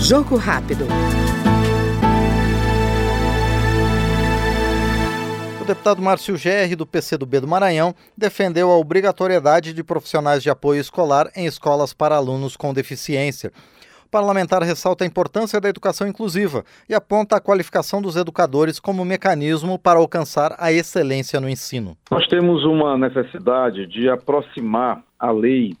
Jogo rápido. O deputado Márcio Gerri, do PCdoB do Maranhão, defendeu a obrigatoriedade de profissionais de apoio escolar em escolas para alunos com deficiência. O parlamentar ressalta a importância da educação inclusiva e aponta a qualificação dos educadores como mecanismo para alcançar a excelência no ensino. Nós temos uma necessidade de aproximar a lei,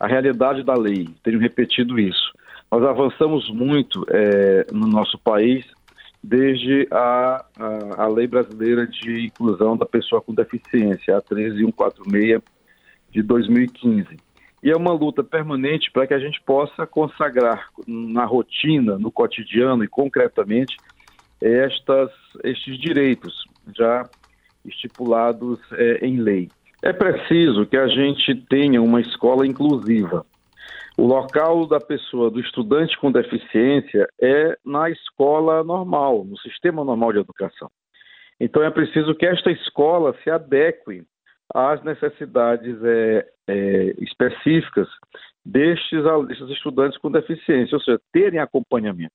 a realidade da lei. Tenho repetido isso. Nós avançamos muito é, no nosso país desde a, a, a, Lei Brasileira de Inclusão da Pessoa com Deficiência, a 13146 de 2015. E é uma luta permanente para que a gente possa consagrar na rotina, no cotidiano e concretamente estas, estes direitos já estipulados é, em lei. É preciso que a gente tenha uma escola inclusiva. O local da pessoa, do estudante com deficiência, é na escola normal, no sistema normal de educação. Então é preciso que esta escola se adeque às necessidades é, é, específicas destes, destes, estudantes com deficiência, ou seja, terem acompanhamento.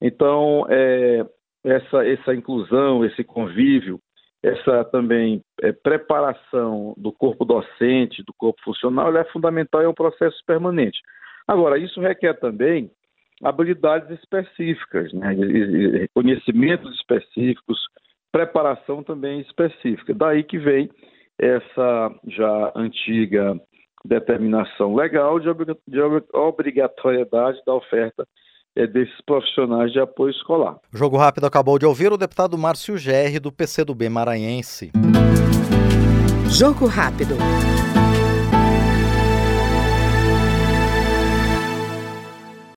Então, é, essa, essa inclusão, esse convívio, essa também é, preparação do corpo docente, do corpo funcional, é fundamental e é um processo permanente. Agora, isso requer também habilidades específicas, né? conhecimentos específicos, preparação também específica. Daí que vem essa já antiga determinação legal de, obrigatoriedade da oferta desses profissionais de apoio escolar. O Jogo Rápido acabou de ouvir o deputado Márcio Gerri, do PCdoB Maranhense. Jogo Rápido.